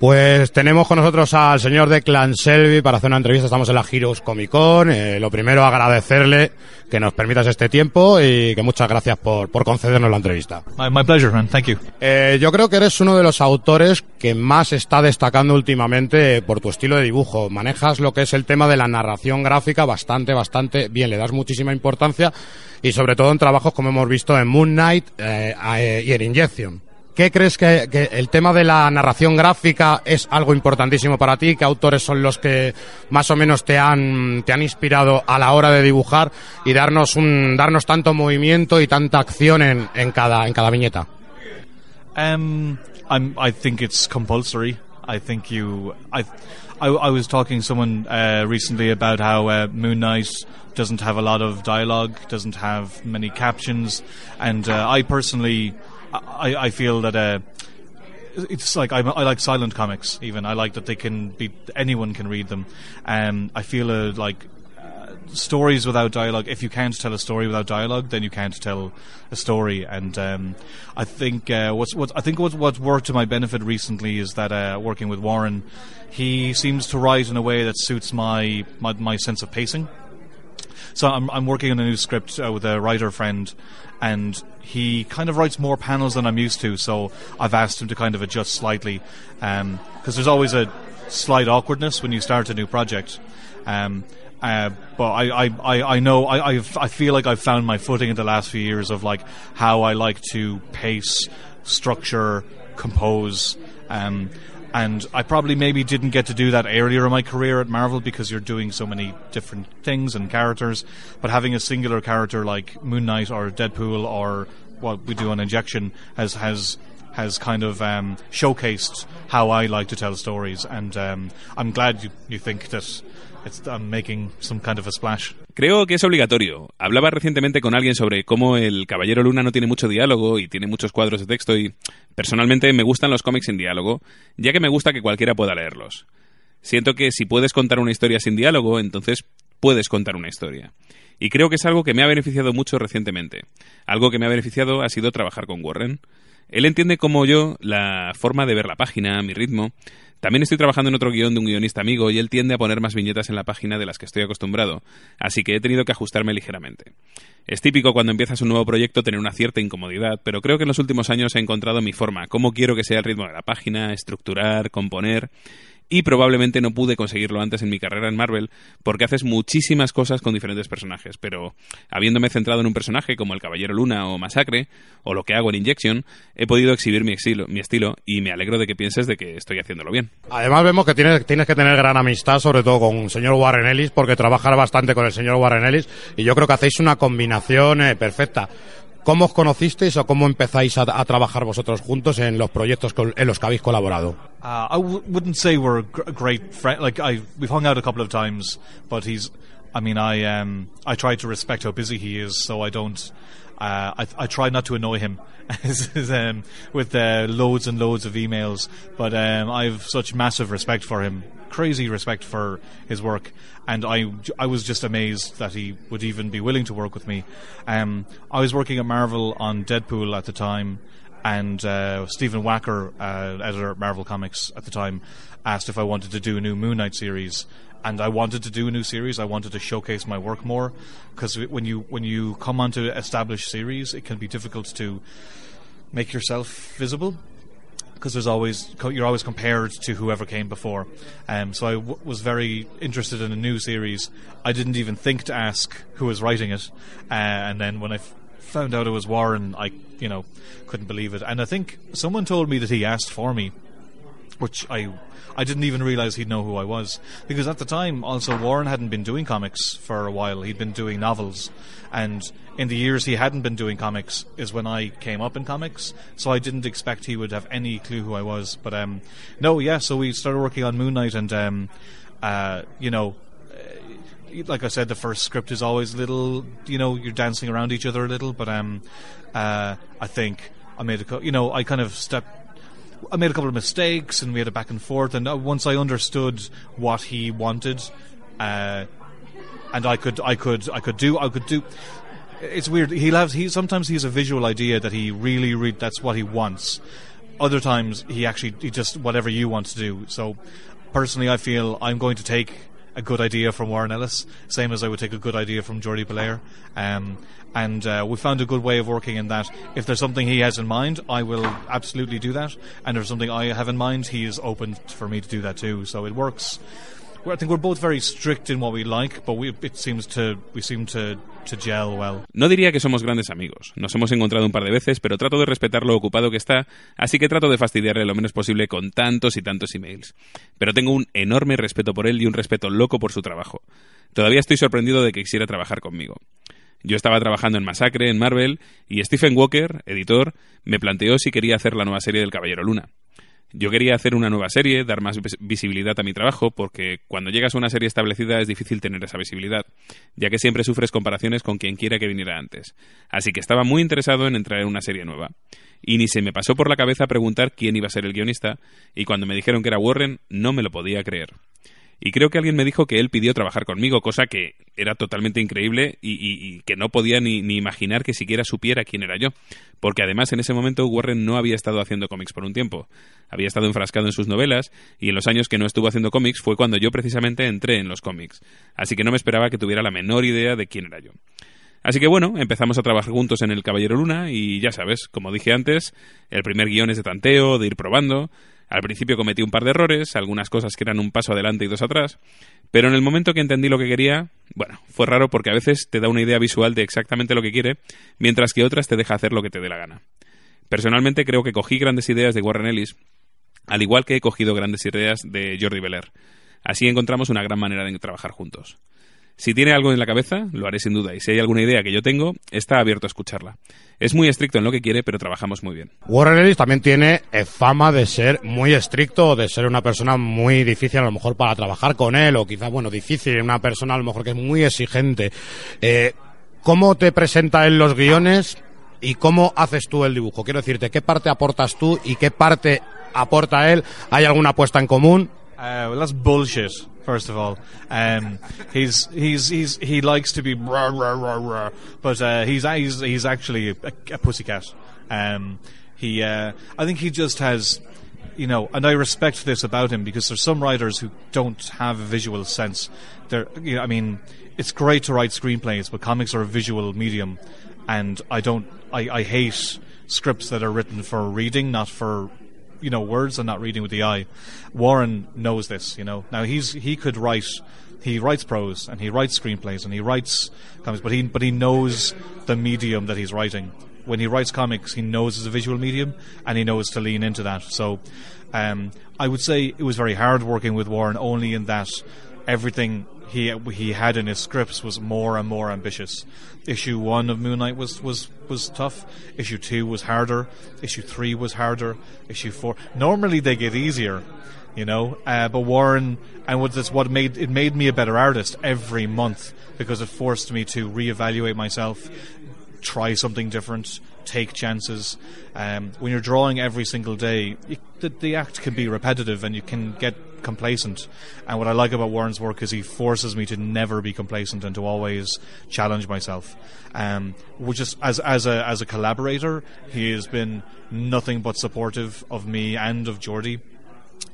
Pues tenemos con nosotros al señor Declan Selby para hacer una entrevista. Estamos en la Heroes Comic Con. Eh, lo primero, agradecerle que nos permitas este tiempo y que muchas gracias por, por concedernos la entrevista. My, pleasure, man. Thank you. Eh, yo creo que eres uno de los autores que más está destacando últimamente por tu estilo de dibujo. Manejas lo que es el tema de la narración gráfica bastante, bastante bien. Le das muchísima importancia y sobre todo en trabajos como hemos visto en Moon Knight eh, y en Injection. ¿Qué crees que, el tema de la narración gráfica es algo importantísimo para ti? ¿Qué autores son los que más o menos te han, te han inspirado a la hora de dibujar y darnos, un, darnos tanto movimiento y tanta acción en, en, cada, en cada viñeta? Um, I'm, I think it's compulsory. I think you. I, I, I was talking to someone uh, recently about how uh, Moon Knight doesn't have a lot of dialogue, doesn't have many captions, and uh, I personally I, I feel that uh, it's like I'm, i like silent comics. Even I like that they can be anyone can read them. Um, I feel uh, like uh, stories without dialogue. If you can't tell a story without dialogue, then you can't tell a story. And um, I think uh, what's what I think what worked to my benefit recently is that uh, working with Warren, he seems to write in a way that suits my my, my sense of pacing. So I'm, I'm working on a new script uh, with a writer friend, and he kind of writes more panels than I'm used to. So I've asked him to kind of adjust slightly, because um, there's always a slight awkwardness when you start a new project. Um, uh, but I, I, I, know I, I've, I feel like I've found my footing in the last few years of like how I like to pace, structure, compose. Um, and I probably maybe didn't get to do that earlier in my career at Marvel because you're doing so many different things and characters. But having a singular character like Moon Knight or Deadpool or what we do on Injection has has has kind of um, showcased how I like to tell stories, and um, I'm glad you, you think that Creo que es obligatorio. Hablaba recientemente con alguien sobre cómo el Caballero Luna no tiene mucho diálogo y tiene muchos cuadros de texto y personalmente me gustan los cómics sin diálogo, ya que me gusta que cualquiera pueda leerlos. Siento que si puedes contar una historia sin diálogo, entonces puedes contar una historia. Y creo que es algo que me ha beneficiado mucho recientemente. Algo que me ha beneficiado ha sido trabajar con Warren. Él entiende como yo la forma de ver la página, mi ritmo, también estoy trabajando en otro guion de un guionista amigo y él tiende a poner más viñetas en la página de las que estoy acostumbrado, así que he tenido que ajustarme ligeramente. Es típico cuando empiezas un nuevo proyecto tener una cierta incomodidad, pero creo que en los últimos años he encontrado mi forma, cómo quiero que sea el ritmo de la página, estructurar, componer, y probablemente no pude conseguirlo antes en mi carrera en Marvel porque haces muchísimas cosas con diferentes personajes, pero habiéndome centrado en un personaje como el Caballero Luna o Masacre, o lo que hago en Injection, he podido exhibir mi estilo, mi estilo y me alegro de que pienses de que estoy haciéndolo bien. Además vemos que tienes, tienes que tener gran amistad, sobre todo con el señor Warren Ellis, porque trabajar bastante con el señor Warren Ellis y yo creo que hacéis una combinación eh, perfecta. ¿Cómo os conocisteis o cómo empezáis a, a trabajar vosotros juntos en los proyectos en los que habéis colaborado? Uh, I w- wouldn't say we're great friend. Like I, we've hung out a couple of times, but he's. I mean, I um, I try to respect how busy he is, so I don't. Uh, I, I try not to annoy him um, with uh, loads and loads of emails, but um, I have such massive respect for him, crazy respect for his work, and I, I was just amazed that he would even be willing to work with me. Um, I was working at Marvel on Deadpool at the time, and uh, Stephen Wacker, uh, editor at Marvel Comics at the time, asked if I wanted to do a new Moon Knight series, and I wanted to do a new series. I wanted to showcase my work more because when you when you come onto established series, it can be difficult to make yourself visible because there's always you're always compared to whoever came before. Um, so I w- was very interested in a new series. I didn't even think to ask who was writing it, uh, and then when I f- found out it was Warren, I you know couldn't believe it. And I think someone told me that he asked for me, which I I didn't even realize he'd know who I was because at the time also Warren hadn't been doing comics for a while. He'd been doing novels, and in the years he hadn't been doing comics is when I came up in comics. So I didn't expect he would have any clue who I was. But um, no, yeah. So we started working on Moon Knight, and um, uh, you know uh, like I said, the first script is always a little, you know, you're dancing around each other a little. But um, uh, I think I made a, you know, I kind of stepped I made a couple of mistakes and we had a back and forth. And uh, once I understood what he wanted, uh, and I could, I could, I could do, I could do. It's weird. He loves. He sometimes he has a visual idea that he really, really that's what he wants. other times he actually he just whatever you want to do. So personally, I feel I'm going to take a good idea from Warren Ellis, same as I would take a good idea from Jordi Belair. Um, and uh, we found a good way of working in that. If there's something he has in mind, I will absolutely do that. And if there's something I have in mind, he is open for me to do that too. So it works. No diría que somos grandes amigos. Nos hemos encontrado un par de veces, pero trato de respetar lo ocupado que está, así que trato de fastidiarle lo menos posible con tantos y tantos emails. Pero tengo un enorme respeto por él y un respeto loco por su trabajo. Todavía estoy sorprendido de que quisiera trabajar conmigo. Yo estaba trabajando en Masacre, en Marvel, y Stephen Walker, editor, me planteó si quería hacer la nueva serie del Caballero Luna. Yo quería hacer una nueva serie, dar más visibilidad a mi trabajo, porque cuando llegas a una serie establecida es difícil tener esa visibilidad, ya que siempre sufres comparaciones con quien quiera que viniera antes. Así que estaba muy interesado en entrar en una serie nueva. Y ni se me pasó por la cabeza preguntar quién iba a ser el guionista, y cuando me dijeron que era Warren, no me lo podía creer. Y creo que alguien me dijo que él pidió trabajar conmigo, cosa que era totalmente increíble y, que no podía ni, ni, imaginar que siquiera supiera quién era yo. Porque además en ese momento Warren no había estado haciendo cómics por un tiempo. Había estado enfrascado en sus novelas y en los años que no estuvo haciendo cómics fue cuando yo precisamente entré en los cómics. Así que no me esperaba que tuviera la menor idea de quién era yo. Así que bueno, empezamos a trabajar juntos en El Caballero Luna y ya sabes, como dije antes, el primer guion es de tanteo, de ir probando, al principio cometí un par de errores, algunas cosas que eran un paso adelante y dos atrás, pero en el momento que entendí lo que quería, bueno, fue raro porque a veces te da una idea visual de exactamente lo que quiere, mientras que otras te deja hacer lo que te dé la gana. Personalmente creo que cogí grandes ideas de Warren Ellis, al igual que he cogido grandes ideas de Jordi Belair. Así encontramos una gran manera de trabajar juntos. Si tiene algo en la cabeza, lo haré sin duda, y si hay alguna idea que yo tengo, está abierto a escucharla. Es muy estricto en lo que quiere, pero trabajamos muy bien. Warren Ellis también tiene eh, fama de ser muy estricto, de ser una persona muy difícil a lo mejor para trabajar con él, o quizás, bueno, difícil, una persona a lo mejor que es muy exigente. Eh, ¿Cómo te presenta él los guiones y cómo haces tú el dibujo? Quiero decirte, ¿qué parte aportas tú y qué parte aporta él? ¿Hay alguna apuesta en común? Uh, well, that's bullshit. First of all, um, he's he's he's he likes to be rah, rah, rah, rah, but uh, he's he's he's actually a, a pussycat. Um, he uh, I think he just has you know, and I respect this about him because there's some writers who don't have a visual sense. They're, you know, I mean, it's great to write screenplays, but comics are a visual medium, and I don't, I, I hate scripts that are written for reading, not for you know words and not reading with the eye. Warren knows this. You know now he's he could write. He writes prose and he writes screenplays and he writes comics, but he but he knows the medium that he's writing. When he writes comics, he knows it's a visual medium and he knows to lean into that. So um, I would say it was very hard working with Warren, only in that everything he he had in his scripts was more and more ambitious. Issue one of Moon Knight was was was tough. Issue two was harder. Issue three was harder. Issue four. Normally they get easier, you know. Uh, but Warren and what this what made it made me a better artist every month because it forced me to reevaluate myself, try something different, take chances. Um, when you're drawing every single day, the, the act can be repetitive and you can get complacent. And what I like about Warren's work is he forces me to never be complacent and to always challenge myself. Um, which is as as a as a collaborator, he has been nothing but supportive of me and of Geordie.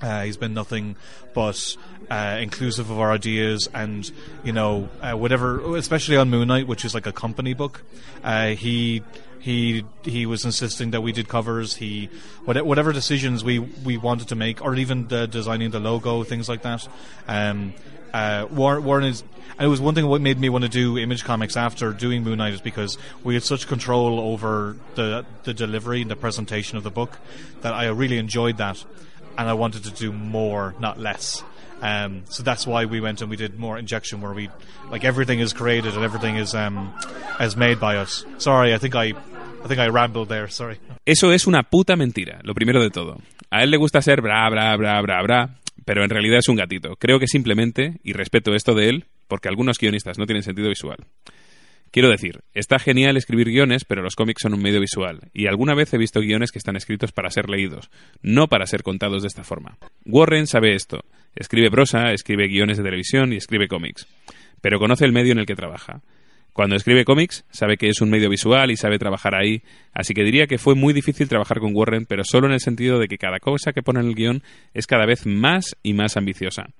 Uh, he's been nothing but uh, inclusive of our ideas, and you know, uh, whatever, especially on Moon Knight, which is like a company book. Uh, he he he was insisting that we did covers. He whatever decisions we we wanted to make, or even the designing the logo, things like that. Um, uh, Warren, is. And it was one thing what made me want to do Image Comics after doing Moon Knight is because we had such control over the the delivery and the presentation of the book that I really enjoyed that, and I wanted to do more, not less. Um, so that's why we went and we did more injection, where we like everything is created and everything is um, is made by us. Sorry, I think I Eso es una puta mentira, lo primero de todo. A él le gusta ser bra, bra, bra, bra, bra, pero en realidad es un gatito. Creo que simplemente, y respeto esto de él, porque algunos guionistas no tienen sentido visual. Quiero decir, está genial escribir guiones, pero los cómics son un medio visual, y alguna vez he visto guiones que están escritos para ser leídos, no para ser contados de esta forma. Warren sabe esto, escribe prosa, escribe guiones de televisión y escribe cómics, pero conoce el medio en el que trabaja. Cuando escribe cómics, sabe que es un medio visual y sabe trabajar ahí, así que diría que fue muy difícil trabajar con Warren, pero solo en el sentido de que cada cosa que pone en el guion es cada vez más y más ambiciosa.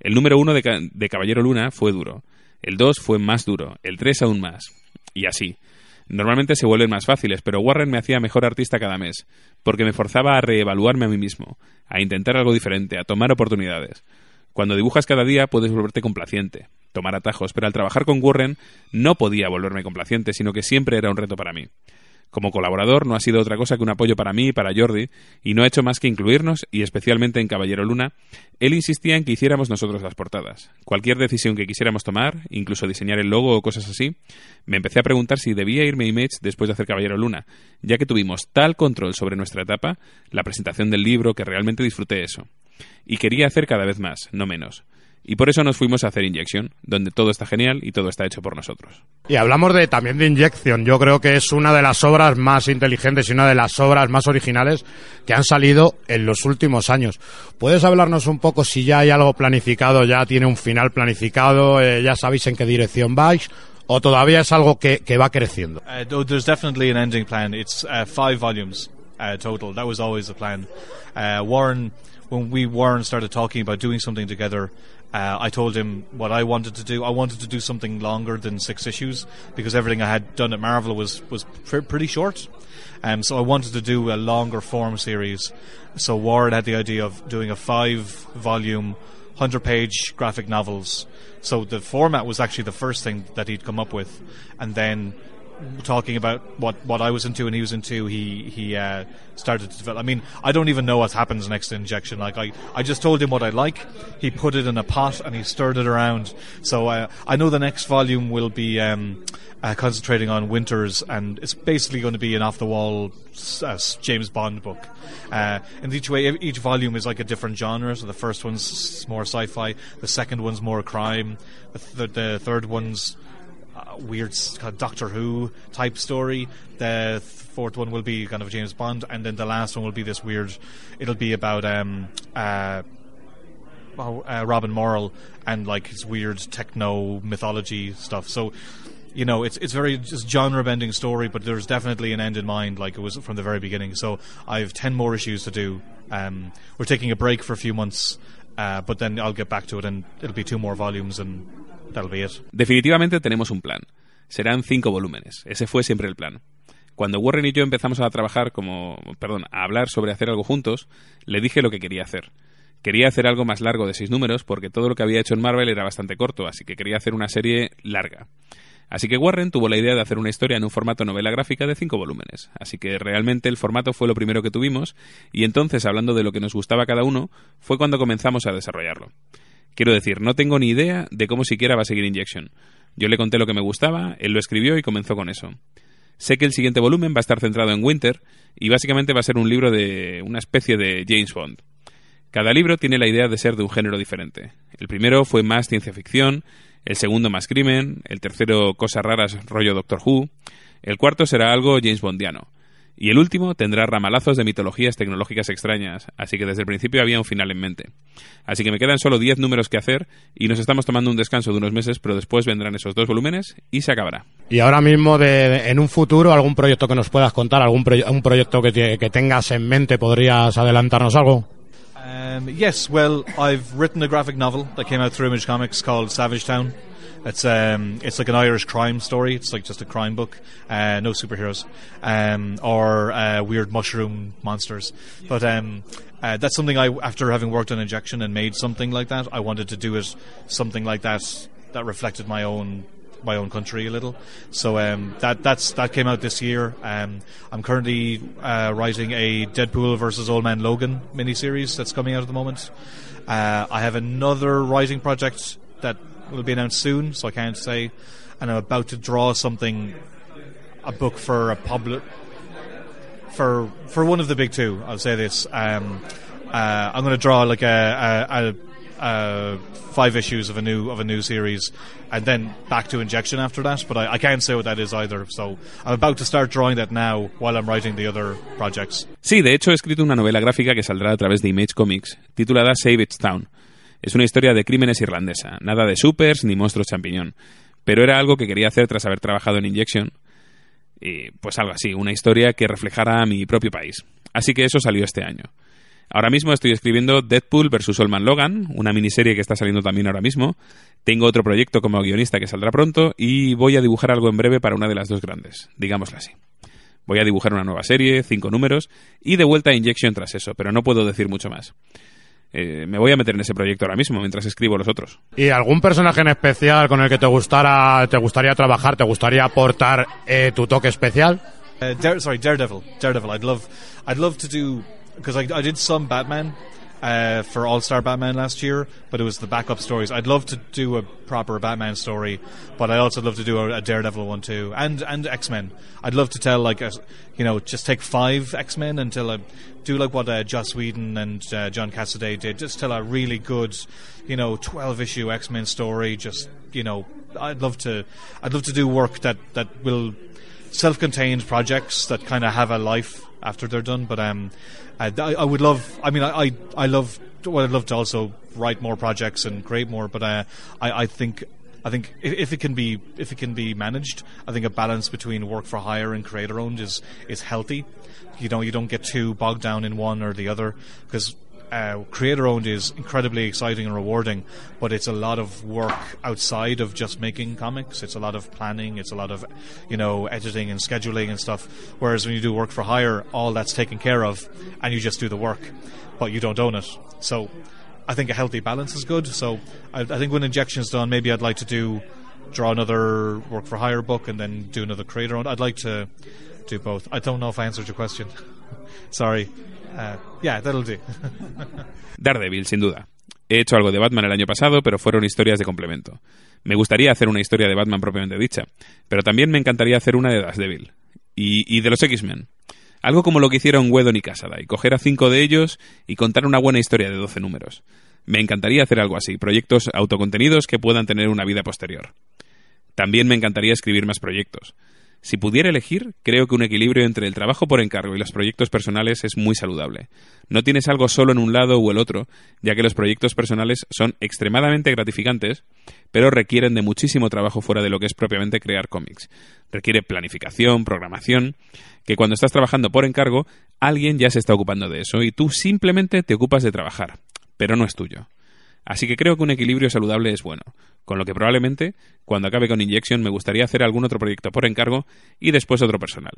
El número uno de, de Caballero Luna fue duro, el dos fue más duro, el tres aún más, y así. Normalmente se vuelven más fáciles, pero Warren me hacía mejor artista cada mes, porque me forzaba a reevaluarme a mí mismo, a intentar algo diferente, a tomar oportunidades. Cuando dibujas cada día puedes volverte complaciente, tomar atajos, pero al trabajar con Warren no podía volverme complaciente, sino que siempre era un reto para mí. Como colaborador no ha sido otra cosa que un apoyo para mí y para Jordi, y no ha hecho más que incluirnos, y especialmente en Caballero Luna, él insistía en que hiciéramos nosotros las portadas. Cualquier decisión que quisiéramos tomar, incluso diseñar el logo o cosas así, me empecé a preguntar si debía irme Image después de hacer Caballero Luna, ya que tuvimos tal control sobre nuestra etapa, la presentación del libro, que realmente disfruté eso. Y quería hacer cada vez más, no menos. Y por eso nos fuimos a hacer Injection, donde todo está genial y todo está hecho por nosotros. Y hablamos de, también de Injection. Yo creo que es una de las obras más inteligentes y una de las obras más originales que han salido en los últimos años. ¿Puedes hablarnos un poco si ya hay algo planificado, ya tiene un final planificado, eh, ya sabéis en qué dirección vais? ¿O todavía es algo que, que va creciendo? Uh, there's definitely an ending plan. It's uh, five volumes uh, total. That was always the plan. Uh, Warren, when we Warren started talking about doing something together, Uh, I told him what I wanted to do. I wanted to do something longer than six issues because everything I had done at Marvel was was pr- pretty short. Um, so I wanted to do a longer form series. So Warren had the idea of doing a five volume, hundred page graphic novels. So the format was actually the first thing that he'd come up with, and then talking about what, what I was into and he was into, he he uh, started to develop. I mean, I don't even know what happens next injection. Like I, I just told him what I like. He put it in a pot and he stirred it around. So uh, I know the next volume will be um, uh, concentrating on winters, and it's basically going to be an off the wall uh, James Bond book. Uh, and each way, each volume is like a different genre. So the first one's more sci-fi, the second one's more crime, the, th- the third one's weird kind of Doctor Who type story. The fourth one will be kind of James Bond, and then the last one will be this weird. It'll be about um, uh, oh, uh, Robin Morrill and like his weird techno mythology stuff. So. You know, it's it's very just genre bending story, but there's definitely an end in mind, like it was from the very beginning. So I have ten more issues to do. Um, we're taking a break for a few months, uh, but then I'll get back to it, and it'll be two more volumes, and Definitivamente tenemos un plan. Serán cinco volúmenes. Ese fue siempre el plan. Cuando Warren y yo empezamos a trabajar como, perdón, a hablar sobre hacer algo juntos, le dije lo que quería hacer. Quería hacer algo más largo de seis números porque todo lo que había hecho en Marvel era bastante corto, así que quería hacer una serie larga. Así que Warren tuvo la idea de hacer una historia en un formato novela gráfica de cinco volúmenes. Así que realmente el formato fue lo primero que tuvimos y entonces, hablando de lo que nos gustaba cada uno, fue cuando comenzamos a desarrollarlo. Quiero decir, no tengo ni idea de cómo siquiera va a seguir Injection. Yo le conté lo que me gustaba, él lo escribió y comenzó con eso. Sé que el siguiente volumen va a estar centrado en Winter y básicamente va a ser un libro de una especie de James Bond. Cada libro tiene la idea de ser de un género diferente. El primero fue más ciencia ficción, el segundo más crimen, el tercero cosas raras rollo Doctor Who, el cuarto será algo James Bondiano. Y el último tendrá ramalazos de mitologías tecnológicas extrañas, así que desde el principio había un final en mente. Así que me quedan solo 10 números que hacer y nos estamos tomando un descanso de unos meses, pero después vendrán esos dos volúmenes y se acabará. Y ahora mismo, de, en un futuro, algún proyecto que nos puedas contar, algún un proyecto que, que tengas en mente, ¿podrías adelantarnos algo? Um, yes, well, I've written a graphic novel that came out through Image Comics called Savage Town. It's um, it's like an Irish crime story. It's like just a crime book, uh, no superheroes, um, or uh, weird mushroom monsters. But um, uh, that's something I, after having worked on injection and made something like that, I wanted to do it something like that that reflected my own my own country a little. So um, that that's that came out this year. Um, I'm currently uh, writing a Deadpool versus Old Man Logan miniseries that's coming out at the moment. Uh, I have another writing project that will be announced soon, so I can't say. And I'm about to draw something, a book for a public, for for one of the big two. I'll say this. Um, uh, I'm going to draw like a, a, a, five issues of a new of a new series, and then back to injection after that. But I, I can't say what that is either. So I'm about to start drawing that now while I'm writing the other projects. Sí, de hecho he escrito una novela gráfica que saldrá a través de Image Comics, titulada Save It Town. Es una historia de crímenes irlandesa, nada de supers ni monstruos champiñón. pero era algo que quería hacer tras haber trabajado en Injection. Y pues algo así, una historia que reflejara a mi propio país. Así que eso salió este año. Ahora mismo estoy escribiendo Deadpool vs. Olman Logan, una miniserie que está saliendo también ahora mismo. Tengo otro proyecto como guionista que saldrá pronto y voy a dibujar algo en breve para una de las dos grandes, digámoslo así. Voy a dibujar una nueva serie, cinco números, y de vuelta a Injection tras eso, pero no puedo decir mucho más. Eh, me voy a meter en ese proyecto ahora mismo mientras escribo los otros. ¿Y algún personaje en especial con el que te gustara, te gustaría trabajar, te gustaría aportar eh, tu toque especial? Uh, Dare, sorry, Daredevil. Daredevil. I'd love, I'd love to do because I, I did some Batman uh, for All Star Batman last year, but it was the backup stories. I'd love to do a proper Batman story, but I also love to do a, a Daredevil one too, and and X Men. I'd love to tell like a, you know, just take five X Men until I do like what uh, Joss Whedon and uh, John Cassaday did. Just tell a really good, you know, twelve issue X Men story. Just you know, I'd love to, I'd love to do work that that will self-contained projects that kind of have a life after they're done. But um, I, I would love. I mean, I I, I love. Well, I'd love to also write more projects and create more. But uh, I I think. I think if, if it can be if it can be managed, I think a balance between work for hire and creator owned is is healthy. You know, you don't get too bogged down in one or the other because uh, creator owned is incredibly exciting and rewarding, but it's a lot of work outside of just making comics. It's a lot of planning, it's a lot of, you know, editing and scheduling and stuff. Whereas when you do work for hire, all that's taken care of and you just do the work, but you don't own it. So I think a healthy balance is good. So I, I think when injection's done, maybe I'd like to do draw another work for hire book and then do another creator owned. I'd like to do both. I don't know if I answered your question. Sorry. Uh, yeah, that'll do. Daredevil, sin duda. He hecho algo de Batman el año pasado, pero fueron historias de complemento. Me gustaría hacer una historia de Batman propiamente dicha, pero también me encantaría hacer una de Daredevil. Y, y de los X-Men. Algo como lo que hicieron Whedon y Casada, y coger a cinco de ellos y contar una buena historia de 12 números. Me encantaría hacer algo así, proyectos autocontenidos que puedan tener una vida posterior. También me encantaría escribir más proyectos. Si pudiera elegir, creo que un equilibrio entre el trabajo por encargo y los proyectos personales es muy saludable. No tienes algo solo en un lado o el otro, ya que los proyectos personales son extremadamente gratificantes, pero requieren de muchísimo trabajo fuera de lo que es propiamente crear cómics. Requiere planificación, programación, que cuando estás trabajando por encargo, alguien ya se está ocupando de eso y tú simplemente te ocupas de trabajar, pero no es tuyo. Así que creo que un equilibrio saludable es bueno, con lo que probablemente, cuando acabe con Injection, me gustaría hacer algún otro proyecto por encargo y después otro personal.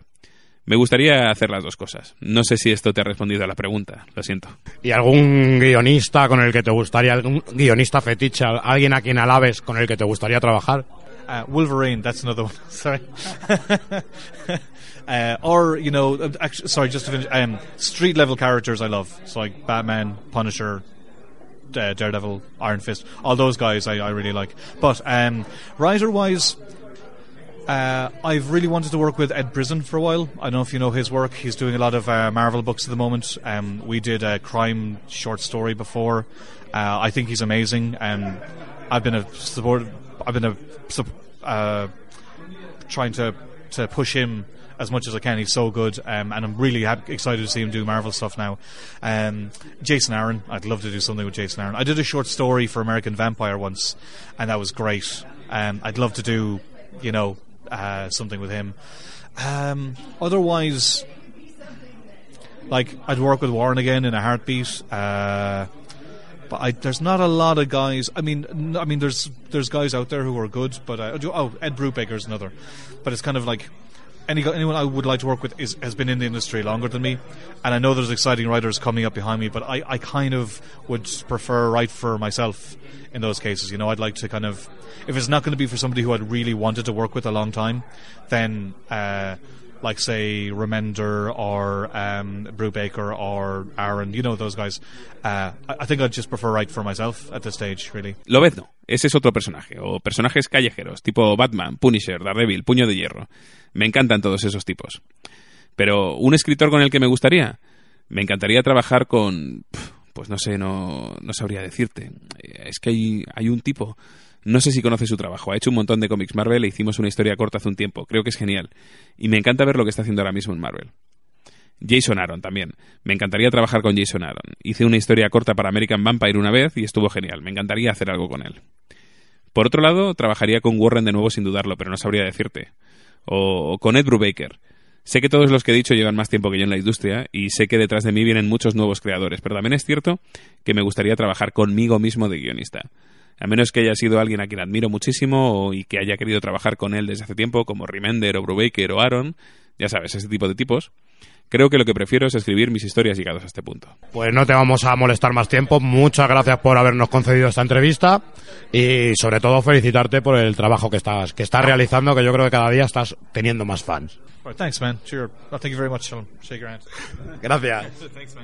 Me gustaría hacer las dos cosas. No sé si esto te ha respondido a la pregunta, lo siento. ¿Y algún guionista con el que te gustaría, algún guionista fetiche, alguien a quien alabes con el que te gustaría trabajar? Uh, Wolverine, that's another one. Sorry. uh, or you know, uh, actually, sorry, just to finish. Um, street level characters I love, so like Batman, Punisher, uh, Daredevil, Iron Fist, all those guys I, I really like. But um, writer wise, uh, I've really wanted to work with Ed Brisson for a while. I don't know if you know his work. He's doing a lot of uh, Marvel books at the moment. Um, we did a crime short story before. Uh, I think he's amazing, and I've been a support. I've been a uh, trying to to push him as much as I can. He's so good, um, and I'm really happy, excited to see him do Marvel stuff now. Um, Jason Aaron, I'd love to do something with Jason Aaron. I did a short story for American Vampire once, and that was great. Um, I'd love to do, you know, uh, something with him. Um, otherwise, like I'd work with Warren again in a heartbeat. Uh, but I, there's not a lot of guys. I mean, I mean, there's there's guys out there who are good, but uh, oh, Ed Brubaker's another. But it's kind of like any anyone I would like to work with is, has been in the industry longer than me, and I know there's exciting writers coming up behind me. But I, I kind of would prefer write for myself in those cases. You know, I'd like to kind of if it's not going to be for somebody who I'd really wanted to work with a long time, then. Uh, like say Remender or um, Brubaker or Aaron, you know those guys. Uh, I, think I'd just prefer write for myself at this stage, really. Lobezno, ese es otro personaje, o personajes callejeros, tipo Batman, Punisher, Daredevil, Puño de Hierro. Me encantan todos esos tipos. Pero, ¿un escritor con el que me gustaría? Me encantaría trabajar con... Pues no sé, no, no sabría decirte. Es que hay, hay un tipo... No sé si conoce su trabajo. Ha hecho un montón de cómics Marvel e hicimos una historia corta hace un tiempo. Creo que es genial. Y me encanta ver lo que está haciendo ahora mismo en Marvel. Jason Aaron también. Me encantaría trabajar con Jason Aaron. Hice una historia corta para American Vampire una vez y estuvo genial. Me encantaría hacer algo con él. Por otro lado, trabajaría con Warren de nuevo sin dudarlo, pero no sabría decirte. O, con Ed Brubaker. Sé que todos los que he dicho llevan más tiempo que yo en la industria y sé que detrás de mí vienen muchos nuevos creadores, pero también es cierto que me gustaría trabajar conmigo mismo de guionista. A menos que haya sido alguien a quien admiro muchísimo y que haya querido trabajar con él desde hace tiempo, como Remender o Brubaker o Aaron, ya sabes, ese tipo de tipos. Creo que lo que prefiero es escribir mis historias llegados a este punto. Pues no te vamos a molestar más tiempo. Muchas gracias por habernos concedido esta entrevista y sobre todo felicitarte por el trabajo que estás que estás realizando, que yo creo que cada día estás teniendo más fans. Right, thanks, man. Sure. Well, thank you very much, Sean. Shake your hand. Gracias. Thanks, man.